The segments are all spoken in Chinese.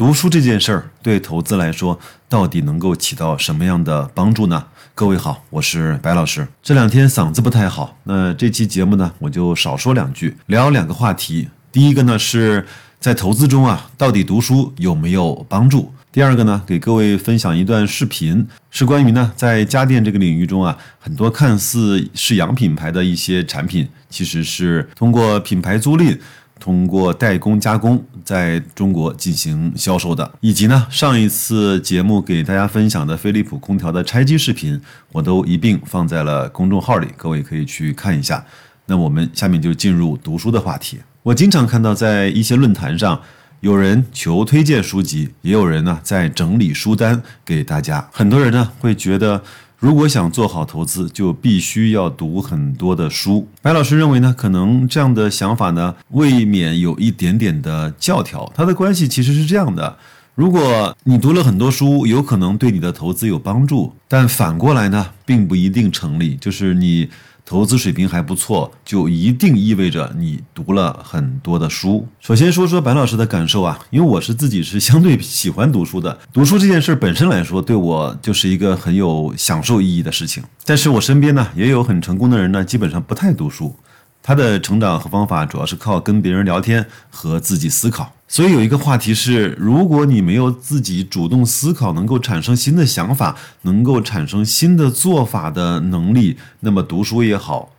读书这件事儿对投资来说，到底能够起到什么样的帮助呢？各位好，我是白老师。这两天嗓子不太好，那这期节目呢，我就少说两句，聊两个话题。第一个呢，是在投资中啊，到底读书有没有帮助？第二个呢，给各位分享一段视频，是关于呢，在家电这个领域中啊，很多看似是洋品牌的一些产品，其实是通过品牌租赁。通过代工加工在中国进行销售的，以及呢上一次节目给大家分享的飞利浦空调的拆机视频，我都一并放在了公众号里，各位可以去看一下。那我们下面就进入读书的话题。我经常看到在一些论坛上，有人求推荐书籍，也有人呢在整理书单给大家。很多人呢会觉得。如果想做好投资，就必须要读很多的书。白老师认为呢，可能这样的想法呢，未免有一点点的教条。它的关系其实是这样的：如果你读了很多书，有可能对你的投资有帮助，但反过来呢，并不一定成立。就是你。投资水平还不错，就一定意味着你读了很多的书。首先说说白老师的感受啊，因为我是自己是相对喜欢读书的，读书这件事本身来说，对我就是一个很有享受意义的事情。但是我身边呢，也有很成功的人呢，基本上不太读书。他的成长和方法主要是靠跟别人聊天和自己思考。所以有一个话题是：如果你没有自己主动思考，能够产生新的想法，能够产生新的做法的能力，那么读书也好，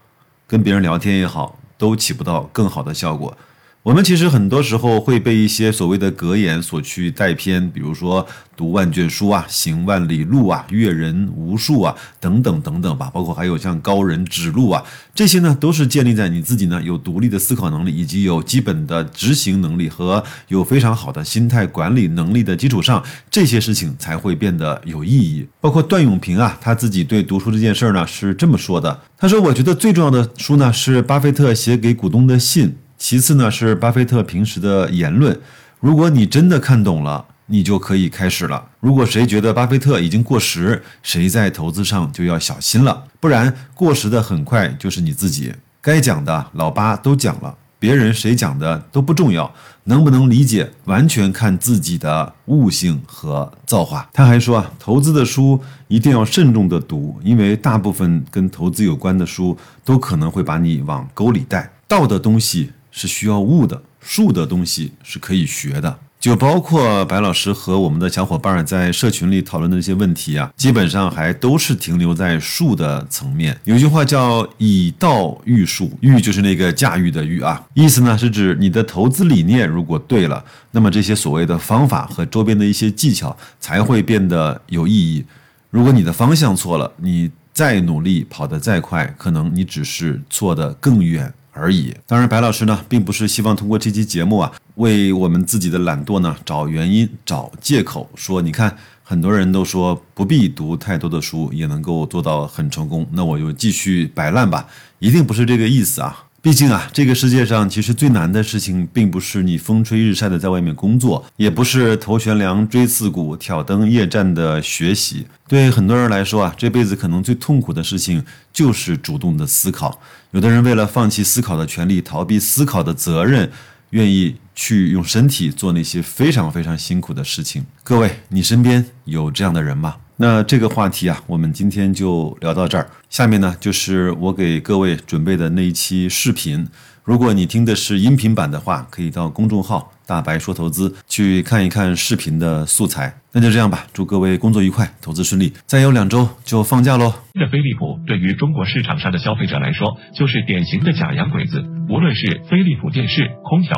跟别人聊天也好，都起不到更好的效果。我们其实很多时候会被一些所谓的格言所去带偏，比如说读万卷书啊，行万里路啊，阅人无数啊，等等等等吧。包括还有像高人指路啊，这些呢都是建立在你自己呢有独立的思考能力，以及有基本的执行能力和有非常好的心态管理能力的基础上，这些事情才会变得有意义。包括段永平啊，他自己对读书这件事儿呢是这么说的：他说，我觉得最重要的书呢是巴菲特写给股东的信。其次呢，是巴菲特平时的言论。如果你真的看懂了，你就可以开始了。如果谁觉得巴菲特已经过时，谁在投资上就要小心了。不然过时的很快就是你自己。该讲的老八都讲了，别人谁讲的都不重要，能不能理解完全看自己的悟性和造化。他还说啊，投资的书一定要慎重的读，因为大部分跟投资有关的书都可能会把你往沟里带。道的东西。是需要悟的，术的东西是可以学的，就包括白老师和我们的小伙伴在社群里讨论的一些问题啊，基本上还都是停留在术的层面。有句话叫“以道驭术”，驭就是那个驾驭的驭啊，意思呢是指你的投资理念如果对了，那么这些所谓的方法和周边的一些技巧才会变得有意义。如果你的方向错了，你再努力跑得再快，可能你只是错得更远。而已。当然，白老师呢，并不是希望通过这期节目啊，为我们自己的懒惰呢找原因、找借口，说你看，很多人都说不必读太多的书也能够做到很成功，那我就继续摆烂吧。一定不是这个意思啊。毕竟啊，这个世界上其实最难的事情，并不是你风吹日晒的在外面工作，也不是头悬梁锥刺股、挑灯夜战的学习。对很多人来说啊，这辈子可能最痛苦的事情就是主动的思考。有的人为了放弃思考的权利，逃避思考的责任，愿意去用身体做那些非常非常辛苦的事情。各位，你身边有这样的人吗？那这个话题啊，我们今天就聊到这儿。下面呢，就是我给各位准备的那一期视频。如果你听的是音频版的话，可以到公众号“大白说投资”去看一看视频的素材。那就这样吧，祝各位工作愉快，投资顺利。再有两周就放假喽。这飞利浦对于中国市场上的消费者来说，就是典型的假洋鬼子。无论是飞利浦电视、空调，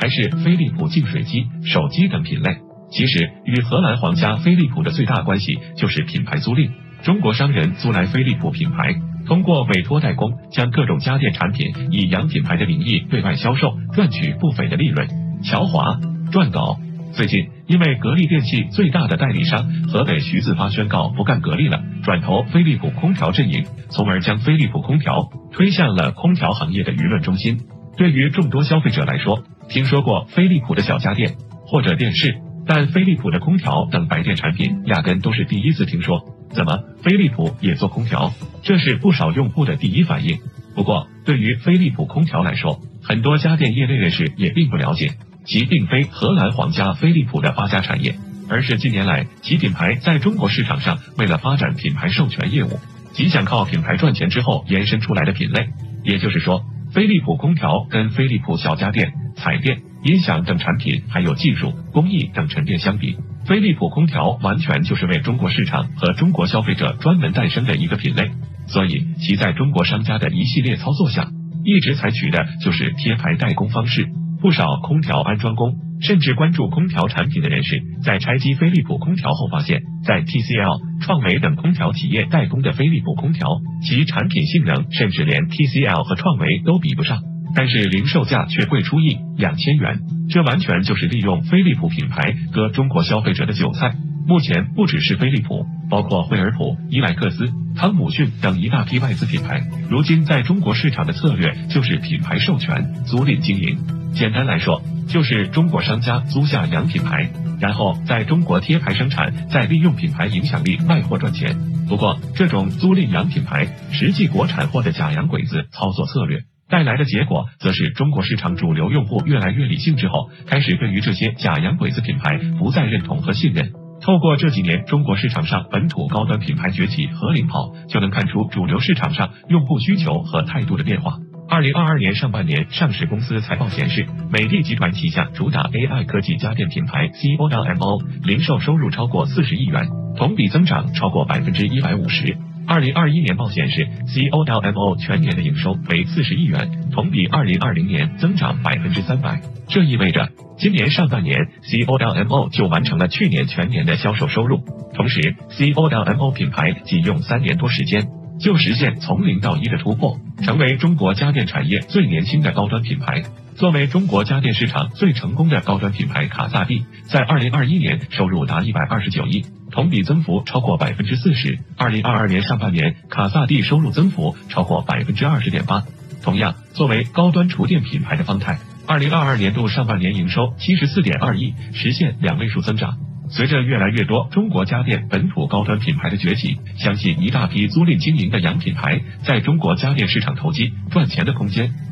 还是飞利浦净水机、手机等品类。其实，与荷兰皇家飞利浦的最大关系就是品牌租赁。中国商人租来飞利浦品牌，通过委托代工，将各种家电产品以洋品牌的名义对外销售，赚取不菲的利润。乔华撰稿。最近，因为格力电器最大的代理商河北徐自发宣告不干格力了，转投飞利浦空调阵营，从而将飞利浦空调推向了空调行业的舆论中心。对于众多消费者来说，听说过飞利浦的小家电或者电视。但飞利浦的空调等白电产品压根都是第一次听说，怎么飞利浦也做空调？这是不少用户的第一反应。不过，对于飞利浦空调来说，很多家电业内人士也并不了解。其并非荷兰皇家飞利浦的发家产业，而是近年来其品牌在中国市场上为了发展品牌授权业务，即想靠品牌赚钱之后延伸出来的品类。也就是说，飞利浦空调跟飞利浦小家电、彩电、音响等产品，还有技术、工艺等沉淀相比，飞利浦空调完全就是为中国市场和中国消费者专门诞生的一个品类。所以，其在中国商家的一系列操作下，一直采取的就是贴牌代工方式。不少空调安装工，甚至关注空调产品的人士，在拆机飞利浦空调后，发现，在 TCL、创维等空调企业代工的飞利浦空调，其产品性能甚至连 TCL 和创维都比不上，但是零售价却贵出一两千元，这完全就是利用飞利浦品牌割中国消费者的韭菜。目前不只是飞利浦，包括惠而浦、伊莱克斯、汤姆逊等一大批外资品牌，如今在中国市场的策略就是品牌授权、租赁经营。简单来说，就是中国商家租下洋品牌，然后在中国贴牌生产，再利用品牌影响力卖货赚钱。不过，这种租赁洋品牌，实际国产货的假洋鬼子操作策略带来的结果，则是中国市场主流用户越来越理性之后，开始对于这些假洋鬼子品牌不再认同和信任。透过这几年中国市场上本土高端品牌崛起和领跑，就能看出主流市场上用户需求和态度的变化。二零二二年上半年，上市公司财报显示，美的集团旗下主打 AI 科技家电品牌 COLMO 零售收入超过四十亿元，同比增长超过百分之一百五十。二零二一年报显示，COLMO 全年的营收为四十亿元，同比二零二零年增长百分之三百。这意味着，今年上半年 COLMO 就完成了去年全年的销售收入。同时，COLMO 品牌仅用三年多时间就实现从零到一的突破，成为中国家电产业最年轻的高端品牌。作为中国家电市场最成功的高端品牌，卡萨帝在二零二一年收入达一百二十九亿。同比增幅超过百分之四十。二零二二年上半年，卡萨帝收入增幅超过百分之二十点八。同样，作为高端厨电品牌的方太，二零二二年度上半年营收七十四点二亿，实现两位数增长。随着越来越多中国家电本土高端品牌的崛起，相信一大批租赁经营的洋品牌在中国家电市场投机赚钱的空间。